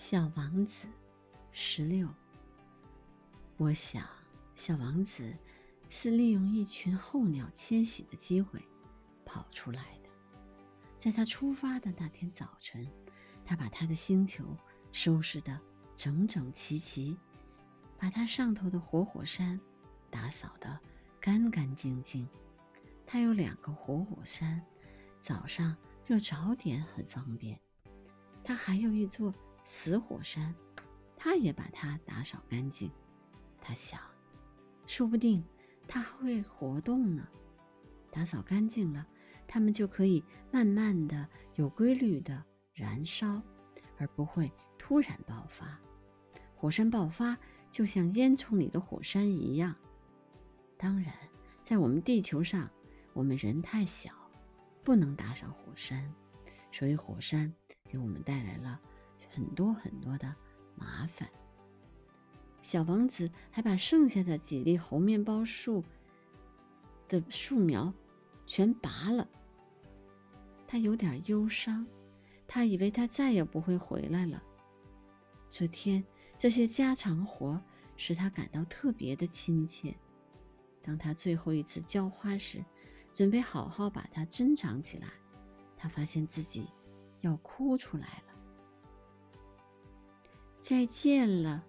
小王子，十六。我想，小王子是利用一群候鸟迁徙的机会跑出来的。在他出发的那天早晨，他把他的星球收拾得整整齐齐，把他上头的活火山打扫得干干净净。他有两个活火山，早上热早点很方便。他还有一座。死火山，他也把它打扫干净。他想，说不定它会活动呢。打扫干净了，它们就可以慢慢的、有规律的燃烧，而不会突然爆发。火山爆发就像烟囱里的火山一样。当然，在我们地球上，我们人太小，不能打扫火山，所以火山给我们带来了。很多很多的麻烦。小王子还把剩下的几粒猴面包树的树苗全拔了。他有点忧伤，他以为他再也不会回来了。这天，这些家常活使他感到特别的亲切。当他最后一次浇花时，准备好好把它珍藏起来，他发现自己要哭出来了。再见了，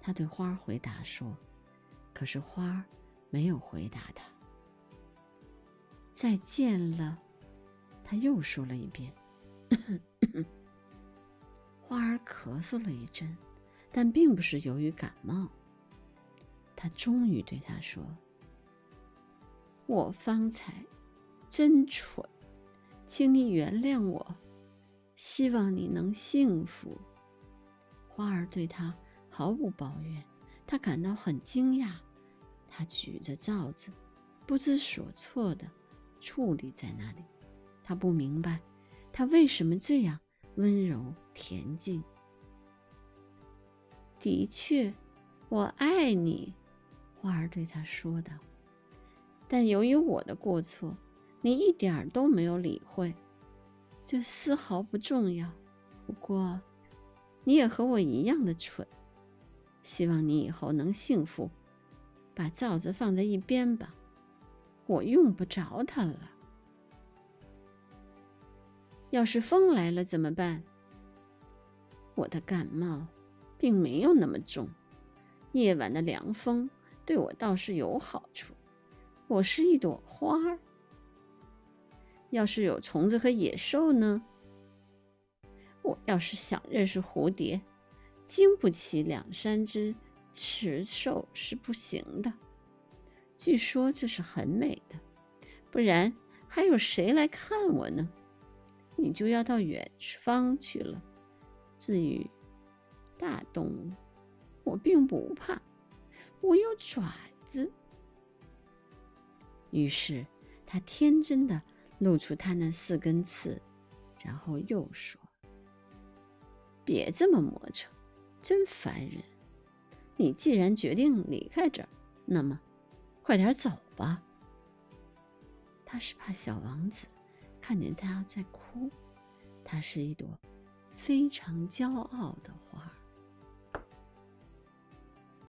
他对花回答说。可是花没有回答他。再见了，他又说了一遍。花儿咳嗽了一阵，但并不是由于感冒。他终于对他说：“我方才真蠢，请你原谅我，希望你能幸福。”花儿对他毫无抱怨，他感到很惊讶。他举着罩子，不知所措的矗立在那里。他不明白，他为什么这样温柔恬静。的确，我爱你，花儿对他说道。但由于我的过错，你一点都没有理会。这丝毫不重要。不过。你也和我一样的蠢，希望你以后能幸福。把罩子放在一边吧，我用不着它了。要是风来了怎么办？我的感冒并没有那么重，夜晚的凉风对我倒是有好处。我是一朵花儿。要是有虫子和野兽呢？我要是想认识蝴蝶，经不起两三只雌兽是不行的。据说这是很美的，不然还有谁来看我呢？你就要到远方去了。至于大动物，我并不怕，我有爪子。于是他天真的露出他那四根刺，然后又说。别这么磨蹭，真烦人！你既然决定离开这儿，那么快点走吧。他是怕小王子看见他在哭，他是一朵非常骄傲的花。